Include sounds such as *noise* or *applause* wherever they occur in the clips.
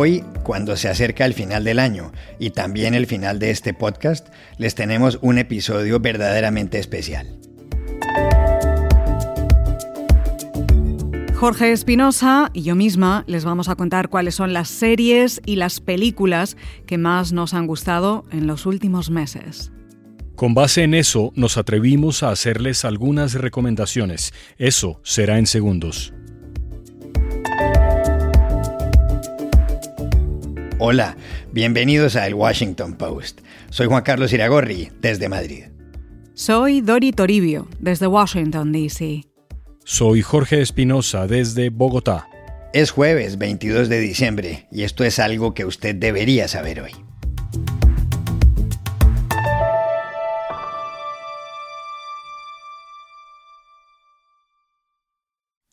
Hoy, cuando se acerca el final del año y también el final de este podcast, les tenemos un episodio verdaderamente especial. Jorge Espinosa y yo misma les vamos a contar cuáles son las series y las películas que más nos han gustado en los últimos meses. Con base en eso, nos atrevimos a hacerles algunas recomendaciones. Eso será en segundos. Hola, bienvenidos a El Washington Post. Soy Juan Carlos Iragorri, desde Madrid. Soy Dori Toribio, desde Washington, D.C. Soy Jorge Espinosa desde Bogotá. Es jueves 22 de diciembre y esto es algo que usted debería saber hoy.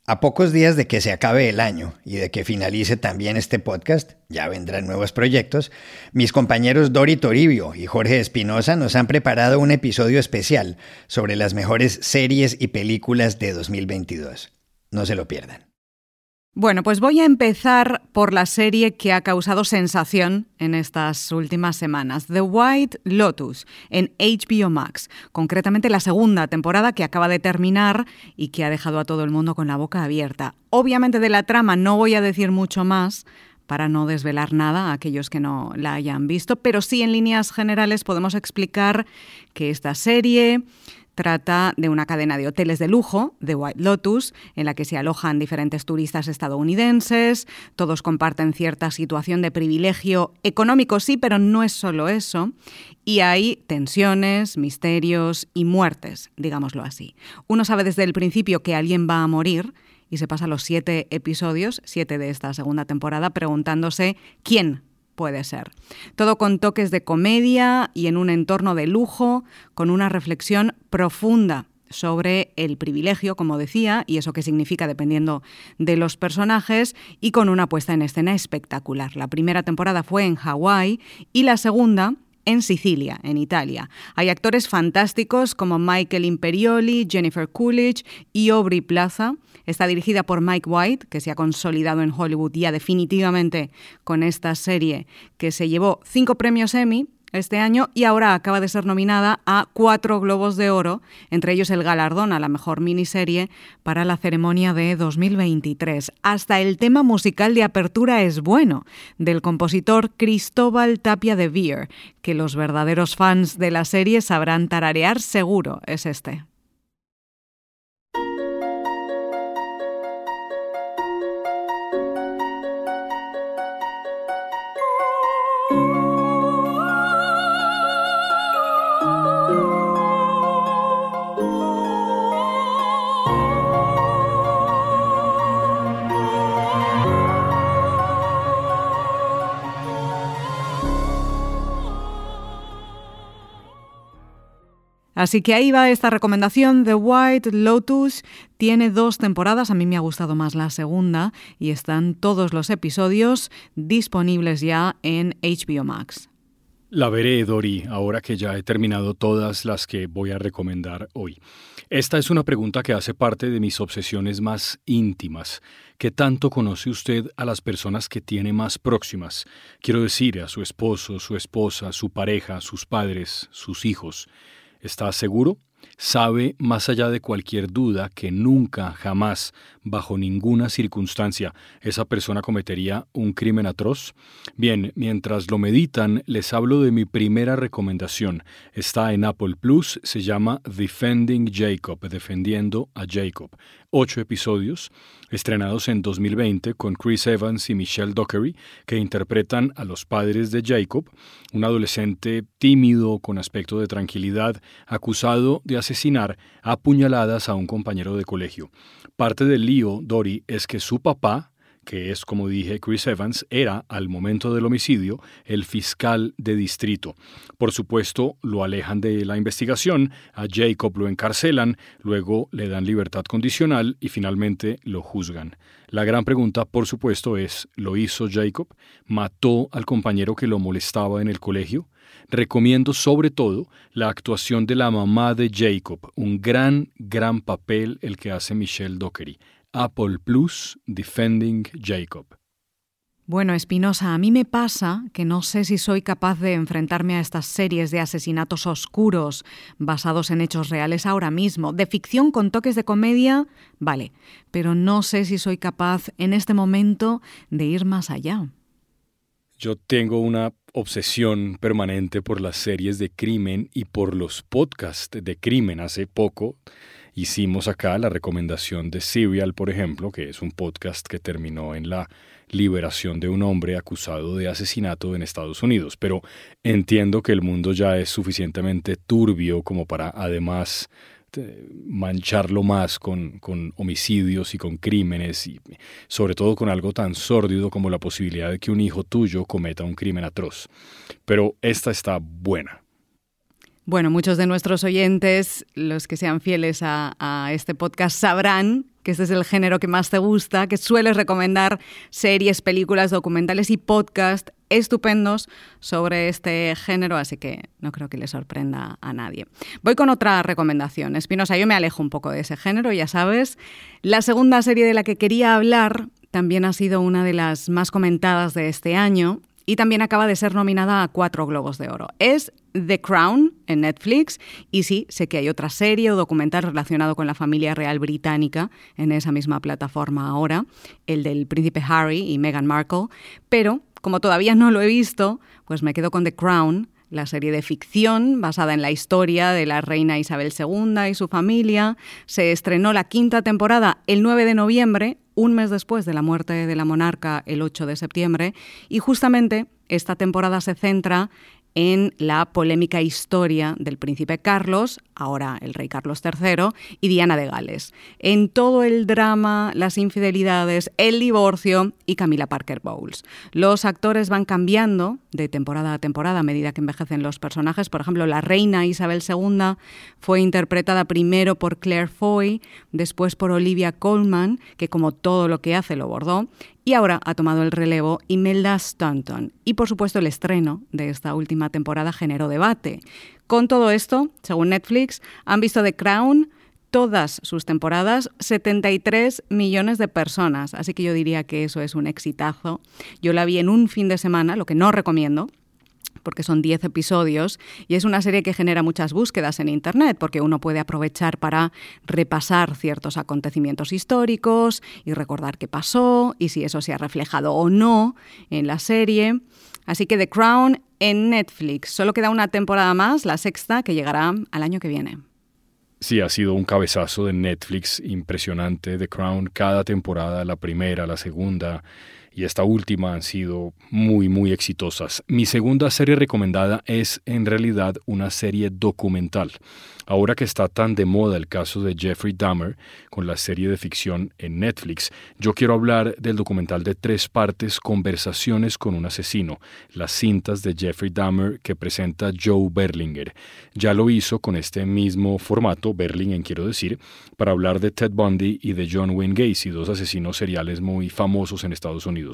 A pocos días de que se acabe el año y de que finalice también este podcast, ya vendrán nuevos proyectos, mis compañeros Dori Toribio y Jorge Espinosa nos han preparado un episodio especial sobre las mejores series y películas de 2022. No se lo pierdan. Bueno, pues voy a empezar por la serie que ha causado sensación en estas últimas semanas, The White Lotus, en HBO Max, concretamente la segunda temporada que acaba de terminar y que ha dejado a todo el mundo con la boca abierta. Obviamente de la trama no voy a decir mucho más para no desvelar nada a aquellos que no la hayan visto, pero sí en líneas generales podemos explicar que esta serie Trata de una cadena de hoteles de lujo, de White Lotus, en la que se alojan diferentes turistas estadounidenses, todos comparten cierta situación de privilegio económico, sí, pero no es solo eso, y hay tensiones, misterios y muertes, digámoslo así. Uno sabe desde el principio que alguien va a morir, y se pasa los siete episodios, siete de esta segunda temporada, preguntándose quién puede ser. Todo con toques de comedia y en un entorno de lujo, con una reflexión profunda sobre el privilegio, como decía, y eso que significa dependiendo de los personajes, y con una puesta en escena espectacular. La primera temporada fue en Hawái y la segunda en Sicilia, en Italia. Hay actores fantásticos como Michael Imperioli, Jennifer Coolidge y Aubrey Plaza. Está dirigida por Mike White, que se ha consolidado en Hollywood ya definitivamente con esta serie que se llevó cinco premios Emmy este año y ahora acaba de ser nominada a cuatro Globos de Oro, entre ellos el galardón a la mejor miniserie para la ceremonia de 2023. Hasta el tema musical de apertura es bueno, del compositor Cristóbal Tapia de Beer, que los verdaderos fans de la serie sabrán tararear seguro, es este. Así que ahí va esta recomendación. The White Lotus tiene dos temporadas, a mí me ha gustado más la segunda y están todos los episodios disponibles ya en HBO Max. La veré, Dori, ahora que ya he terminado todas las que voy a recomendar hoy. Esta es una pregunta que hace parte de mis obsesiones más íntimas. ¿Qué tanto conoce usted a las personas que tiene más próximas? Quiero decir, a su esposo, su esposa, su pareja, sus padres, sus hijos. ¿Está seguro? Sabe, más allá de cualquier duda, que nunca, jamás, bajo ninguna circunstancia, esa persona cometería un crimen atroz? Bien, mientras lo meditan, les hablo de mi primera recomendación. Está en Apple Plus, se llama Defending Jacob, defendiendo a Jacob. Ocho episodios, estrenados en 2020 con Chris Evans y Michelle Dockery, que interpretan a los padres de Jacob, un adolescente tímido con aspecto de tranquilidad, acusado de asesinar a puñaladas a un compañero de colegio. Parte del lío, Dory, es que su papá, que es, como dije, Chris Evans, era, al momento del homicidio, el fiscal de distrito. Por supuesto, lo alejan de la investigación, a Jacob lo encarcelan, luego le dan libertad condicional y finalmente lo juzgan. La gran pregunta, por supuesto, es, ¿lo hizo Jacob? ¿Mató al compañero que lo molestaba en el colegio? Recomiendo sobre todo la actuación de la mamá de Jacob, un gran, gran papel el que hace Michelle Dockery. Apple Plus Defending Jacob. Bueno, Espinosa, a mí me pasa que no sé si soy capaz de enfrentarme a estas series de asesinatos oscuros basados en hechos reales ahora mismo. De ficción con toques de comedia, vale, pero no sé si soy capaz en este momento de ir más allá. Yo tengo una obsesión permanente por las series de crimen y por los podcasts de crimen. Hace poco hicimos acá la recomendación de Serial, por ejemplo, que es un podcast que terminó en la liberación de un hombre acusado de asesinato en Estados Unidos. Pero entiendo que el mundo ya es suficientemente turbio como para además mancharlo más con, con, homicidios y con crímenes y sobre todo con algo tan sórdido como la posibilidad de que un hijo tuyo cometa un crimen atroz. Pero esta está buena. Bueno, muchos de nuestros oyentes, los que sean fieles a, este podcast, sabrán que este es el género que más te gusta, que sueles recomendar series, películas, documentales y podcast estupendos sobre este género, así que no creo que le sorprenda a nadie. Voy con otra recomendación. Espinosa, yo me alejo un poco de ese género, ya sabes. La segunda serie de la que quería hablar también ha sido una de las más comentadas de este año y también acaba de ser nominada a cuatro Globos de Oro. Es The Crown en Netflix y sí, sé que hay otra serie o documental relacionado con la familia real británica en esa misma plataforma ahora, el del príncipe Harry y Meghan Markle, pero como todavía no lo he visto, pues me quedo con The Crown, la serie de ficción basada en la historia de la reina Isabel II y su familia. Se estrenó la quinta temporada el 9 de noviembre, un mes después de la muerte de la monarca el 8 de septiembre, y justamente esta temporada se centra en la polémica historia del príncipe Carlos, ahora el rey Carlos III, y Diana de Gales. En todo el drama, las infidelidades, el divorcio y Camila Parker Bowles. Los actores van cambiando de temporada a temporada a medida que envejecen los personajes. Por ejemplo, la reina Isabel II fue interpretada primero por Claire Foy, después por Olivia Colman, que como todo lo que hace lo bordó, y ahora ha tomado el relevo Imelda Stanton. Y por supuesto el estreno de esta última temporada generó debate. Con todo esto, según Netflix, han visto The Crown todas sus temporadas 73 millones de personas. Así que yo diría que eso es un exitazo. Yo la vi en un fin de semana, lo que no recomiendo, porque son 10 episodios y es una serie que genera muchas búsquedas en Internet, porque uno puede aprovechar para repasar ciertos acontecimientos históricos y recordar qué pasó y si eso se ha reflejado o no en la serie. Así que The Crown en Netflix. Solo queda una temporada más, la sexta, que llegará al año que viene. Sí, ha sido un cabezazo de Netflix impresionante. The Crown, cada temporada, la primera, la segunda y esta última han sido muy, muy exitosas. Mi segunda serie recomendada es en realidad una serie documental. Ahora que está tan de moda el caso de Jeffrey Dahmer con la serie de ficción en Netflix, yo quiero hablar del documental de tres partes Conversaciones con un asesino, las cintas de Jeffrey Dahmer que presenta Joe Berlinger. Ya lo hizo con este mismo formato, Berlingen quiero decir, para hablar de Ted Bundy y de John Wayne Gacy, dos asesinos seriales muy famosos en Estados Unidos.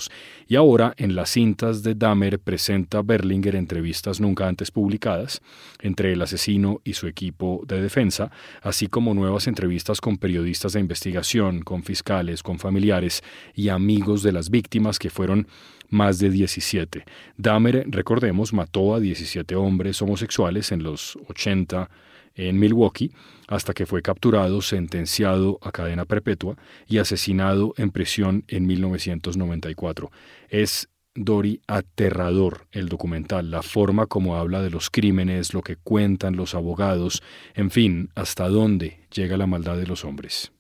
Y ahora en las cintas de Dahmer presenta Berlinger entrevistas nunca antes publicadas entre el asesino y su equipo de defensa, así como nuevas entrevistas con periodistas de investigación, con fiscales, con familiares y amigos de las víctimas que fueron más de 17. Dahmer, recordemos, mató a 17 hombres homosexuales en los 80 en Milwaukee, hasta que fue capturado, sentenciado a cadena perpetua y asesinado en prisión en 1994. Es Dory, aterrador el documental, la forma como habla de los crímenes, lo que cuentan los abogados, en fin, hasta dónde llega la maldad de los hombres.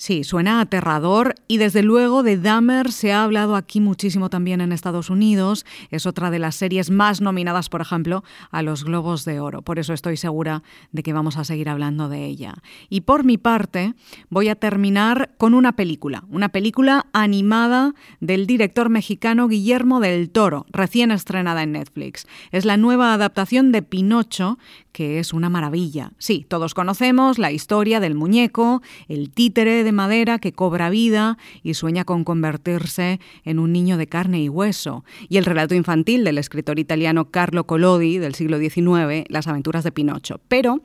Sí, suena aterrador y desde luego de Dahmer se ha hablado aquí muchísimo también en Estados Unidos. Es otra de las series más nominadas, por ejemplo, a los Globos de Oro. Por eso estoy segura de que vamos a seguir hablando de ella. Y por mi parte, voy a terminar con una película, una película animada del director mexicano Guillermo del Toro, recién estrenada en Netflix. Es la nueva adaptación de Pinocho que es una maravilla. Sí, todos conocemos la historia del muñeco, el títere de madera que cobra vida y sueña con convertirse en un niño de carne y hueso, y el relato infantil del escritor italiano Carlo Collodi del siglo XIX, Las aventuras de Pinocho. Pero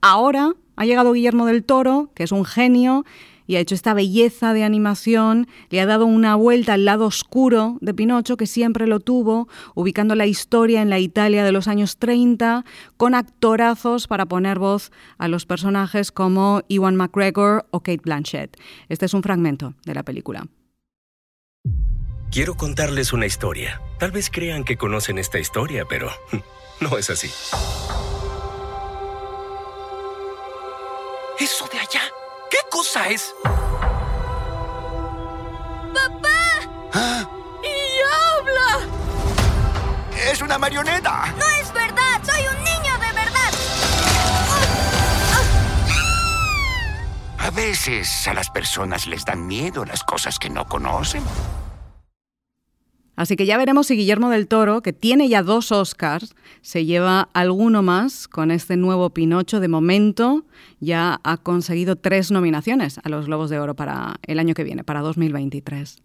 ahora ha llegado Guillermo del Toro, que es un genio, y ha hecho esta belleza de animación, le ha dado una vuelta al lado oscuro de Pinocho, que siempre lo tuvo, ubicando la historia en la Italia de los años 30, con actorazos para poner voz a los personajes como Ewan McGregor o Kate Blanchett. Este es un fragmento de la película. Quiero contarles una historia. Tal vez crean que conocen esta historia, pero *laughs* no es así. ¿Eso de allá? ¿Qué cosa es? ¡Papá! ¡Y habla! ¡Es una marioneta! ¡No es verdad! ¡Soy un niño de verdad! A veces a las personas les dan miedo las cosas que no conocen. Así que ya veremos si Guillermo del Toro, que tiene ya dos Oscars, se lleva alguno más con este nuevo Pinocho. De momento ya ha conseguido tres nominaciones a los Globos de Oro para el año que viene, para 2023.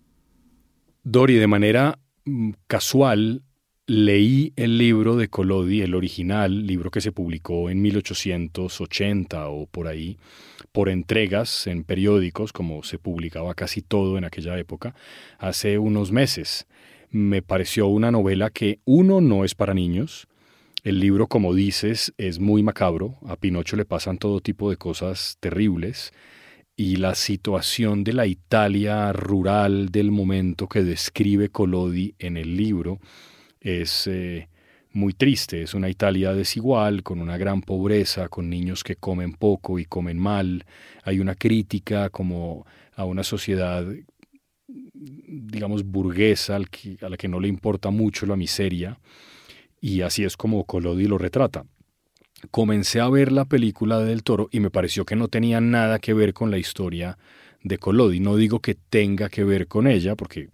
Dori, de manera mm, casual, leí el libro de Collodi, el original, libro que se publicó en 1880 o por ahí, por entregas en periódicos, como se publicaba casi todo en aquella época, hace unos meses me pareció una novela que uno no es para niños. El libro, como dices, es muy macabro. A Pinocho le pasan todo tipo de cosas terribles. Y la situación de la Italia rural del momento que describe Collodi en el libro es eh, muy triste. Es una Italia desigual, con una gran pobreza, con niños que comen poco y comen mal. Hay una crítica como a una sociedad digamos, burguesa, a la que no le importa mucho la miseria, y así es como Collodi lo retrata. Comencé a ver la película del toro y me pareció que no tenía nada que ver con la historia de Collodi. No digo que tenga que ver con ella, porque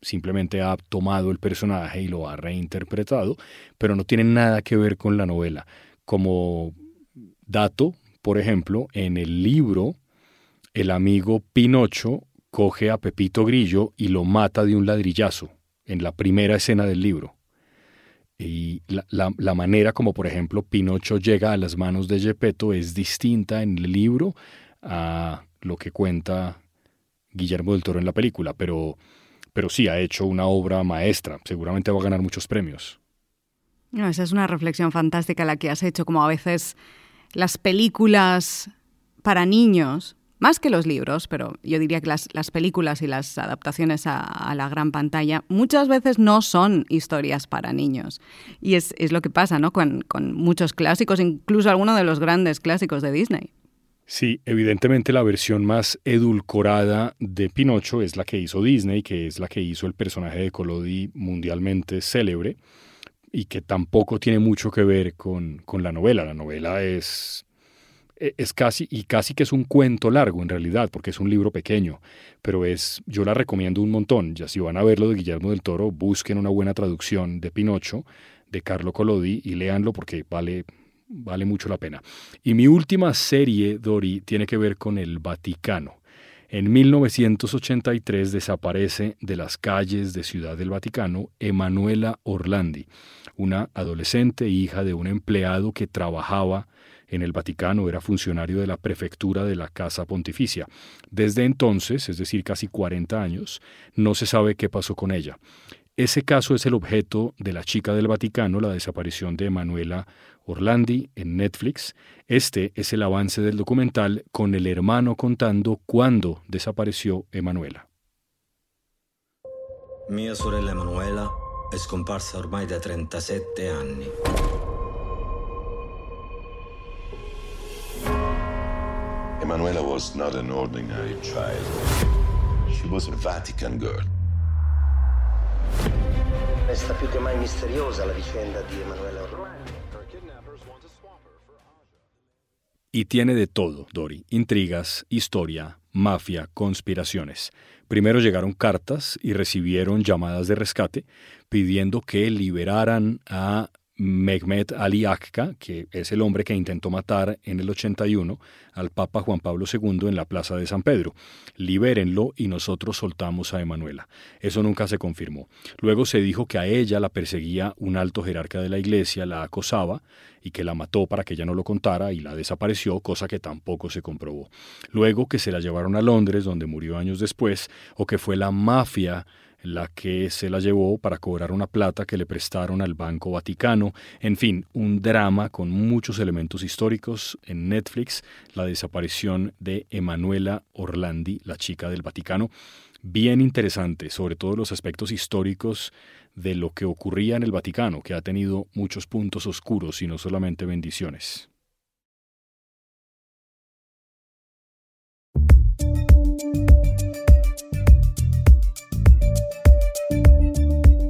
simplemente ha tomado el personaje y lo ha reinterpretado, pero no tiene nada que ver con la novela. Como dato, por ejemplo, en el libro, el amigo Pinocho coge a Pepito Grillo y lo mata de un ladrillazo en la primera escena del libro. Y la, manera como, por ejemplo, Pinocho llega a las manos de Gepetto es distinta en el libro a lo que cuenta Guillermo del Toro en la película, pero, pero sí ha hecho una obra maestra, seguramente va a ganar muchos premios. esa es una reflexión fantástica la que has hecho, como a veces las películas para niños más que los libros, pero yo diría que las, películas y las adaptaciones a, la gran pantalla muchas veces no son historias para niños. Y es, lo que pasa ¿no? Con, muchos clásicos, incluso algunos de los grandes clásicos de Disney. Sí, evidentemente la versión más edulcorada de Pinocho es la que hizo Disney, que es la que hizo el personaje de Collodi mundialmente célebre y que tampoco tiene mucho que ver con, con la novela. La novela es es casi, y casi que es un cuento largo en realidad, porque es un libro pequeño, pero es, yo la recomiendo un montón. Ya si van a verlo de Guillermo del Toro, busquen una buena traducción de Pinocho, de Carlo Collodi, y léanlo porque vale, vale mucho la pena. Y mi última serie, Dori, tiene que ver con el Vaticano. En 1983 desaparece de las calles de Ciudad del Vaticano Emanuela Orlandi, una adolescente hija de un empleado que trabajaba en el Vaticano, era funcionario de la prefectura de la Casa Pontificia. Desde entonces, es decir, casi 40 años, no se sabe qué pasó con ella. Ese caso es el objeto de La chica del Vaticano, la desaparición de Emanuela Orlandi en Netflix. Este es el avance del documental con el hermano contando cuándo desapareció Emanuela. Mia sorella Emanuela è scomparsa ormai da 37 anni. Emanuela was not an ordinary child. She was a Vatican girl. Resta più che mai misteriosa la vicenda di Emanuela. Y tiene de todo, Dori. Intrigas, historia, mafia, conspiraciones. Primero llegaron cartas y recibieron llamadas de rescate pidiendo que liberaran a Mehmet Ali Akka, que es el hombre que intentó matar en el 81 al Papa Juan Pablo II en la Plaza de San Pedro. Libérenlo y nosotros soltamos a Emanuela. Eso nunca se confirmó. Luego se dijo que a ella la perseguía un alto jerarca de la iglesia, la acosaba y que la mató para que ella no lo contara y la desapareció, cosa que tampoco se comprobó. Luego que se la llevaron a Londres, donde murió años después, o que fue la mafia la que se la llevó para cobrar una plata que le prestaron al Banco Vaticano. En fin, un drama con muchos elementos históricos en Netflix, la desaparición de Emanuela Orlandi, la chica del Vaticano. Bien interesante, sobre todo los aspectos históricos de lo que ocurría en el Vaticano, que ha tenido muchos puntos oscuros y no solamente bendiciones.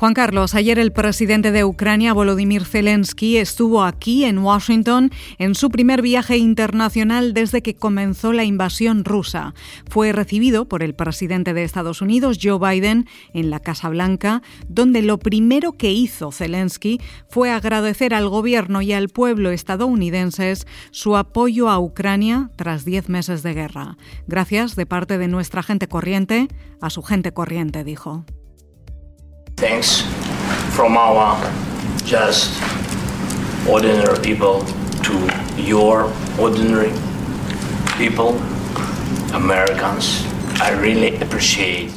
Juan Carlos, ayer el presidente de Ucrania, Volodymyr Zelensky, estuvo aquí en Washington en su primer viaje internacional desde que comenzó la invasión rusa. Fue recibido por el presidente de Estados Unidos, Joe Biden, en la Casa Blanca, donde lo primero que hizo Zelensky fue agradecer al gobierno y al pueblo estadounidenses su apoyo a Ucrania tras diez meses de guerra. Gracias de parte de nuestra gente corriente a su gente corriente, dijo. Thanks from our just ordinary people to your ordinary people, Americans. I really appreciate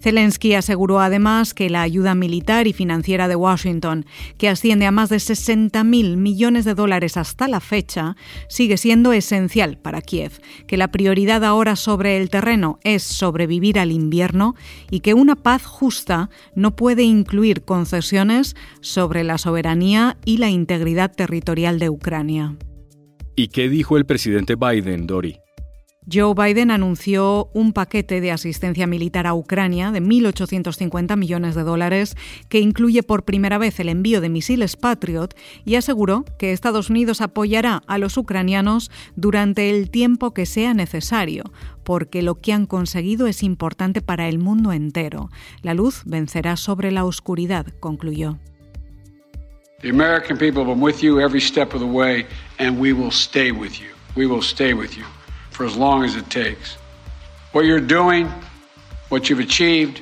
Zelensky aseguró además que la ayuda militar y financiera de Washington, que asciende a más de 60.000 millones de dólares hasta la fecha, sigue siendo esencial para Kiev, que la prioridad ahora sobre el terreno es sobrevivir al invierno y que una paz justa no puede incluir concesiones sobre la soberanía y la integridad territorial de Ucrania. ¿Y qué dijo el presidente Biden, Dori? Joe Biden anunció un paquete de asistencia militar a Ucrania de 1.850 millones de dólares que incluye por primera vez el envío de misiles Patriot y aseguró que Estados Unidos apoyará a los ucranianos durante el tiempo que sea necesario, porque lo que han conseguido es importante para el mundo entero. La luz vencerá sobre la oscuridad, concluyó. The American people have been with you every step of the way and we will stay with you. We will stay with you for as long as it takes. What you're doing, what you've achieved,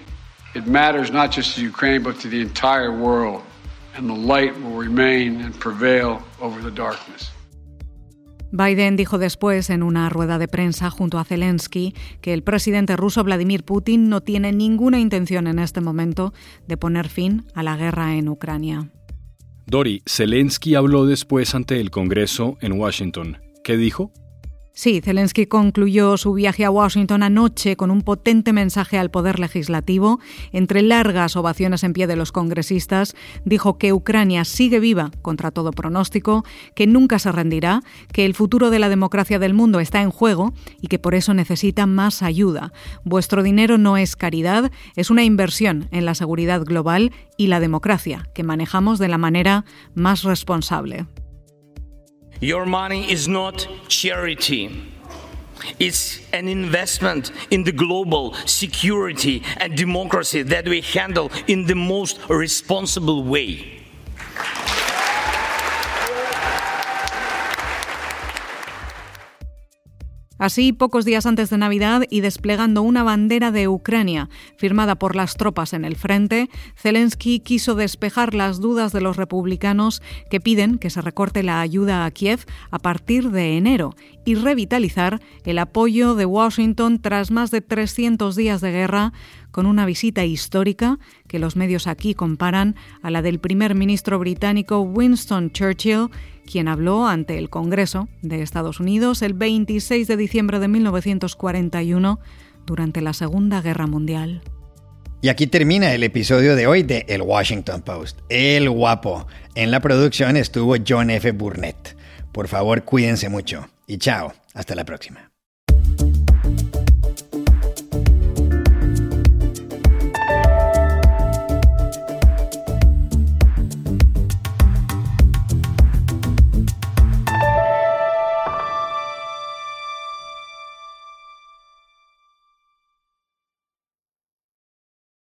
it matters not just to Ukraine, but to the entire world. And the light will remain and prevail over the darkness. Biden dijo después en una rueda de prensa junto a Zelensky que el presidente ruso Vladimir Putin no tiene ninguna intención en este momento de poner fin a la guerra en Ucrania. Dori, Zelensky habló después ante el Congreso en Washington. ¿Qué dijo? Sí, Zelensky concluyó su viaje a Washington anoche con un potente mensaje al Poder Legislativo. Entre largas ovaciones en pie de los congresistas, dijo que Ucrania sigue viva contra todo pronóstico, que nunca se rendirá, que el futuro de la democracia del mundo está en juego y que por eso necesita más ayuda. Vuestro dinero no es caridad, es una inversión en la seguridad global y la democracia, que manejamos de la manera más responsable. Your money is not charity. It's an investment in the global security and democracy that we handle in the most responsible way. Así, pocos días antes de Navidad y desplegando una bandera de Ucrania firmada por las tropas en el frente, Zelensky quiso despejar las dudas de los republicanos que piden que se recorte la ayuda a Kiev a partir de enero y revitalizar el apoyo de Washington tras más de 300 días de guerra con una visita histórica que los medios aquí comparan a la del primer ministro británico Winston Churchill quien habló ante el Congreso de Estados Unidos el 26 de diciembre de 1941 durante la Segunda Guerra Mundial. Y aquí termina el episodio de hoy de El Washington Post. El guapo. En la producción estuvo John F. Burnett. Por favor, cuídense mucho. Y chao. Hasta la próxima.